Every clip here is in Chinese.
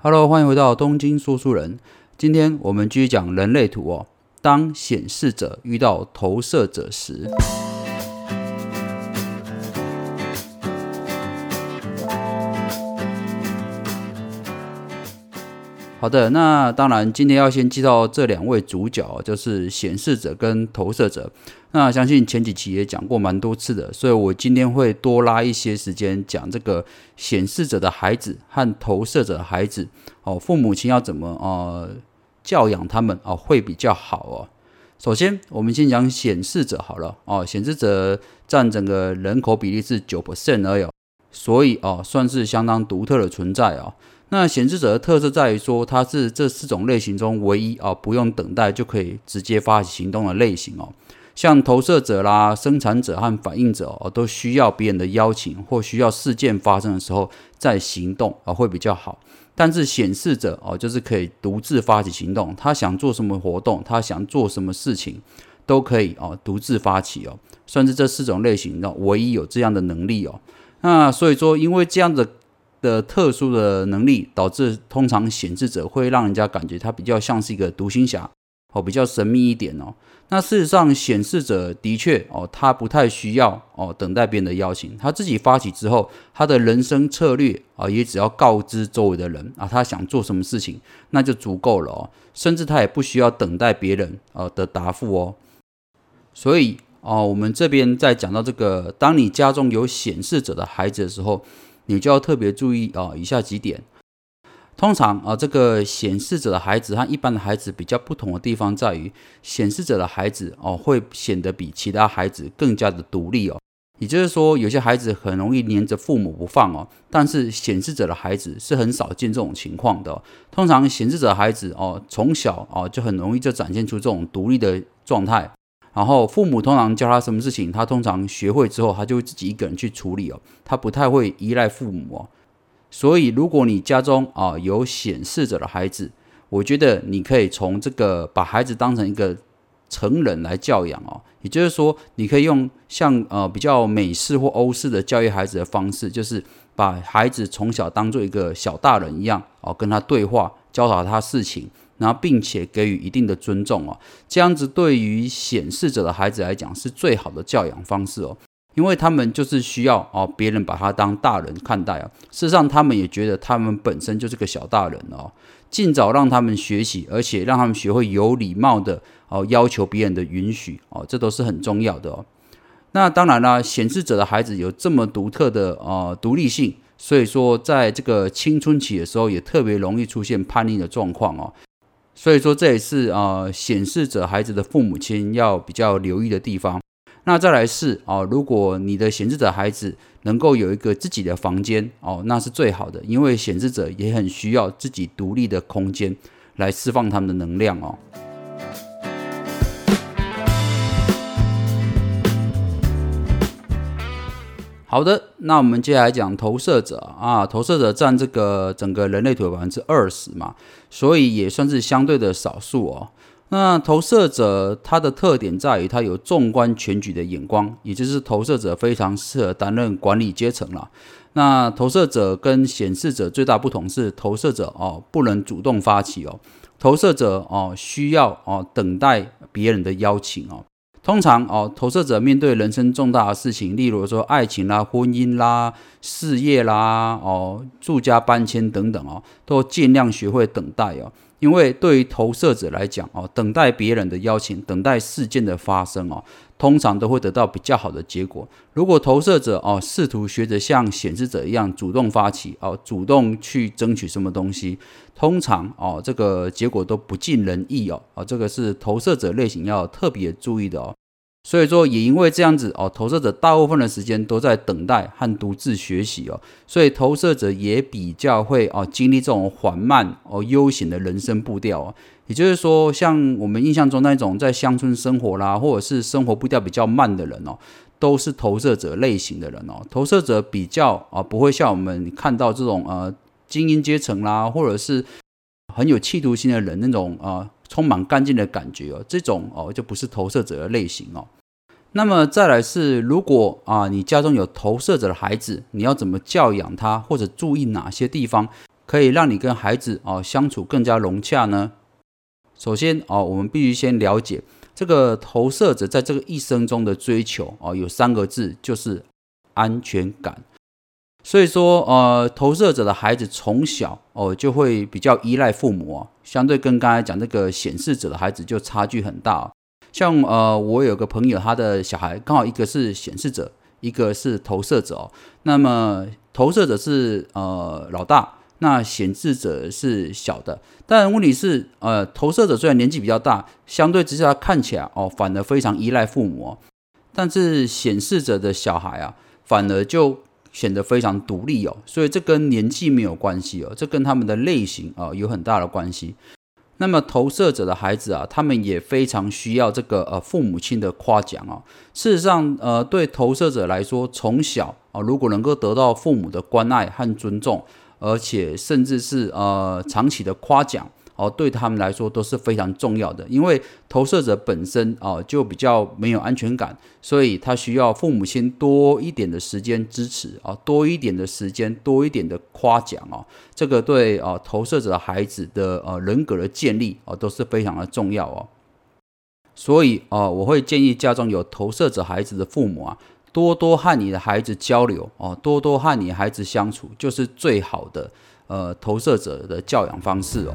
Hello，欢迎回到东京说书人。今天我们继续讲人类图哦。当显示者遇到投射者时，好的，那当然今天要先介绍这两位主角，就是显示者跟投射者。那相信前几期也讲过蛮多次的，所以我今天会多拉一些时间讲这个显示者的孩子和投射者的孩子哦，父母亲要怎么呃教养他们哦会比较好哦。首先，我们先讲显示者好了哦，显示者占整个人口比例是九 percent 而已，所以哦算是相当独特的存在哦。那显示者的特色在于说，它是这四种类型中唯一哦不用等待就可以直接发起行动的类型哦。像投射者啦、生产者和反应者哦，都需要别人的邀请或需要事件发生的时候再行动啊，会比较好。但是显示者哦，就是可以独自发起行动，他想做什么活动，他想做什么事情，都可以哦，独自发起哦，算是这四种类型的唯一有这样的能力哦。那所以说，因为这样的的特殊的能力，导致通常显示者会让人家感觉他比较像是一个独行侠。哦，比较神秘一点哦。那事实上，显示者的确哦，他不太需要哦等待别人的邀请，他自己发起之后，他的人生策略啊，也只要告知周围的人啊，他想做什么事情，那就足够了哦。甚至他也不需要等待别人呃的答复哦。所以哦，我们这边在讲到这个，当你家中有显示者的孩子的时候，你就要特别注意啊，以下几点。通常啊，这个显示者的孩子和一般的孩子比较不同的地方在于，显示者的孩子哦会显得比其他孩子更加的独立哦。也就是说，有些孩子很容易黏着父母不放哦，但是显示者的孩子是很少见这种情况的。通常显示者孩子哦从小哦就很容易就展现出这种独立的状态，然后父母通常教他什么事情，他通常学会之后，他就会自己一个人去处理哦，他不太会依赖父母哦。所以，如果你家中啊有显示者的孩子，我觉得你可以从这个把孩子当成一个成人来教养哦。也就是说，你可以用像呃比较美式或欧式的教育孩子的方式，就是把孩子从小当做一个小大人一样哦，跟他对话，教导他事情，然后并且给予一定的尊重哦。这样子对于显示者的孩子来讲，是最好的教养方式哦。因为他们就是需要哦，别人把他当大人看待啊。事实上，他们也觉得他们本身就是个小大人哦。尽早让他们学习，而且让他们学会有礼貌的哦，要求别人的允许哦，这都是很重要的哦。那当然啦，显示者的孩子有这么独特的呃独立性，所以说在这个青春期的时候，也特别容易出现叛逆的状况哦。所以说这也是啊显示者孩子的父母亲要比较留意的地方。那再来是啊，如果你的显示者孩子能够有一个自己的房间哦，那是最好的，因为显示者也很需要自己独立的空间来释放他们的能量哦。好的，那我们接下来讲投射者啊，投射者占这个整个人类图百分之二十嘛，所以也算是相对的少数哦。那投射者他的特点在于他有纵观全局的眼光，也就是投射者非常适合担任管理阶层了。那投射者跟显示者最大不同是，投射者哦不能主动发起哦，投射者哦需要哦等待别人的邀请哦。通常哦，投射者面对人生重大的事情，例如说爱情啦、婚姻啦、事业啦、哦住家搬迁等等哦，都尽量学会等待哦。因为对于投射者来讲，哦，等待别人的邀请，等待事件的发生，哦，通常都会得到比较好的结果。如果投射者，哦，试图学着像显示者一样主动发起，哦，主动去争取什么东西，通常，哦，这个结果都不尽人意，哦，哦，这个是投射者类型要特别注意的，哦。所以说，也因为这样子哦，投射者大部分的时间都在等待和独自学习哦，所以投射者也比较会哦经历这种缓慢哦悠闲的人生步调哦。也就是说，像我们印象中那种在乡村生活啦，或者是生活步调比较慢的人哦，都是投射者类型的人哦。投射者比较啊不会像我们看到这种呃精英阶层啦，或者是很有企图心的人那种啊充满干劲的感觉哦，这种哦就不是投射者的类型哦。那么再来是，如果啊你家中有投射者的孩子，你要怎么教养他，或者注意哪些地方？可以让你跟孩子哦相处更加融洽呢？首先哦，我们必须先了解这个投射者在这个一生中的追求哦，有三个字，就是安全感。所以说，呃，投射者的孩子从小哦就会比较依赖父母哦，相对跟刚才讲这个显示者的孩子就差距很大。像呃，我有个朋友，他的小孩刚好一个是显示者，一个是投射者哦。那么投射者是呃老大，那显示者是小的。但问题是，呃，投射者虽然年纪比较大，相对之下看起来哦，反而非常依赖父母哦。但是显示者的小孩啊，反而就显得非常独立哦。所以这跟年纪没有关系哦，这跟他们的类型啊有很大的关系。那么投射者的孩子啊，他们也非常需要这个呃父母亲的夸奖哦。事实上，呃，对投射者来说，从小啊，如果能够得到父母的关爱和尊重，而且甚至是呃长期的夸奖。哦，对他们来说都是非常重要的，因为投射者本身哦就比较没有安全感，所以他需要父母亲多一点的时间支持啊，多一点的时间，多一点的夸奖哦，这个对啊投射者孩子的呃人格的建立啊都是非常的重要哦。所以啊，我会建议家中有投射者孩子的父母啊，多多和你的孩子交流哦，多多和你孩子相处，就是最好的呃投射者的教养方式哦。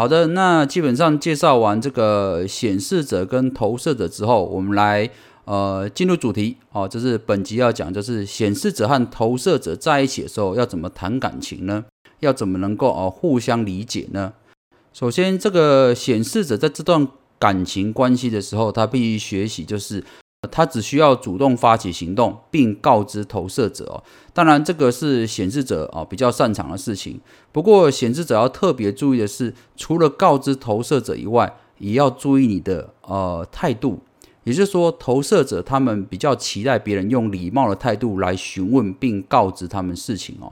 好的，那基本上介绍完这个显示者跟投射者之后，我们来呃进入主题哦，就是本集要讲，就是显示者和投射者在一起的时候要怎么谈感情呢？要怎么能够哦互相理解呢？首先，这个显示者在这段感情关系的时候，他必须学习就是。他只需要主动发起行动，并告知投射者哦。当然，这个是显示者啊比较擅长的事情。不过，显示者要特别注意的是，除了告知投射者以外，也要注意你的呃态度。也就是说，投射者他们比较期待别人用礼貌的态度来询问并告知他们事情哦。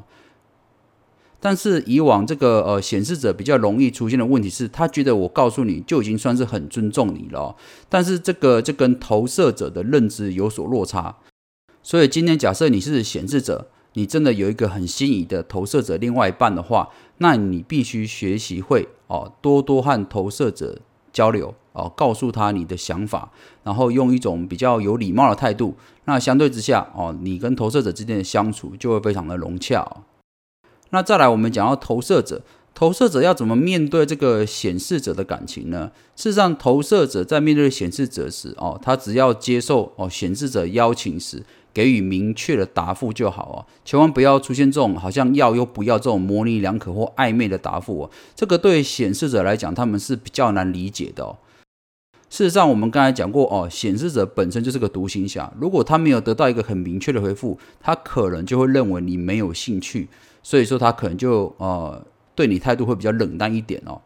但是以往这个呃显示者比较容易出现的问题是，他觉得我告诉你就已经算是很尊重你了，但是这个就跟投射者的认知有所落差。所以今天假设你是显示者，你真的有一个很心仪的投射者另外一半的话，那你必须学习会哦多多和投射者交流哦，告诉他你的想法，然后用一种比较有礼貌的态度。那相对之下哦，你跟投射者之间的相处就会非常的融洽。那再来，我们讲到投射者，投射者要怎么面对这个显示者的感情呢？事实上，投射者在面对显示者时，哦，他只要接受哦显示者邀请时，给予明确的答复就好哦，千万不要出现这种好像要又不要这种模棱两可或暧昧的答复哦。这个对显示者来讲，他们是比较难理解的哦。事实上，我们刚才讲过哦，显示者本身就是个独行侠，如果他没有得到一个很明确的回复，他可能就会认为你没有兴趣。所以说他可能就呃对你态度会比较冷淡一点哦。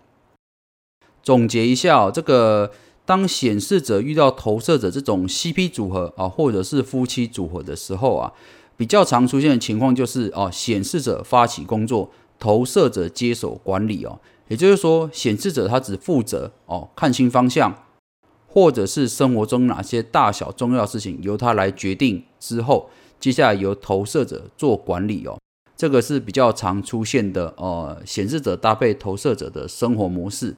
总结一下哦，这个当显示者遇到投射者这种 CP 组合啊，或者是夫妻组合的时候啊，比较常出现的情况就是哦，显示者发起工作，投射者接手管理哦。也就是说，显示者他只负责哦看清方向，或者是生活中哪些大小重要事情由他来决定之后，接下来由投射者做管理哦。这个是比较常出现的，呃，显示者搭配投射者的生活模式。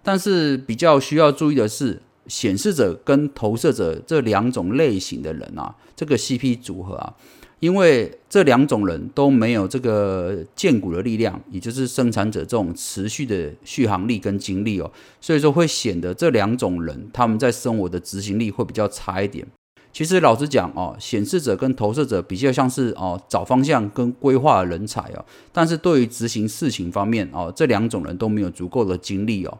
但是比较需要注意的是，显示者跟投射者这两种类型的人啊，这个 CP 组合啊，因为这两种人都没有这个建股的力量，也就是生产者这种持续的续航力跟精力哦，所以说会显得这两种人他们在生活的执行力会比较差一点。其实老实讲哦，显示者跟投射者比较像是哦找方向跟规划的人才哦，但是对于执行事情方面哦，这两种人都没有足够的精力哦，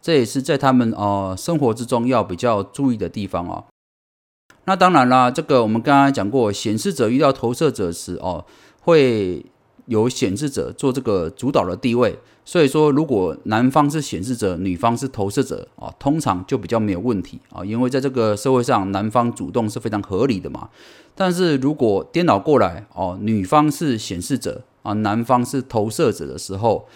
这也是在他们哦生活之中要比较注意的地方哦。那当然啦，这个我们刚刚讲过，显示者遇到投射者时哦，会有显示者做这个主导的地位。所以说，如果男方是显示者，女方是投射者啊，通常就比较没有问题啊，因为在这个社会上，男方主动是非常合理的嘛。但是如果颠倒过来哦，女方是显示者啊，男方是投射者的时候，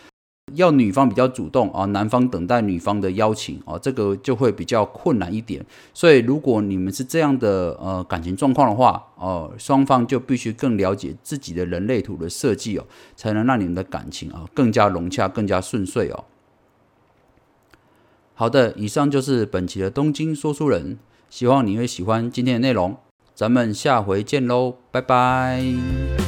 要女方比较主动啊，男方等待女方的邀请啊，这个就会比较困难一点。所以，如果你们是这样的呃感情状况的话，哦，双方就必须更了解自己的人类图的设计哦，才能让你们的感情啊更加融洽、更加顺遂哦。好的，以上就是本期的东京说书人，希望你会喜欢今天的内容。咱们下回见喽，拜拜。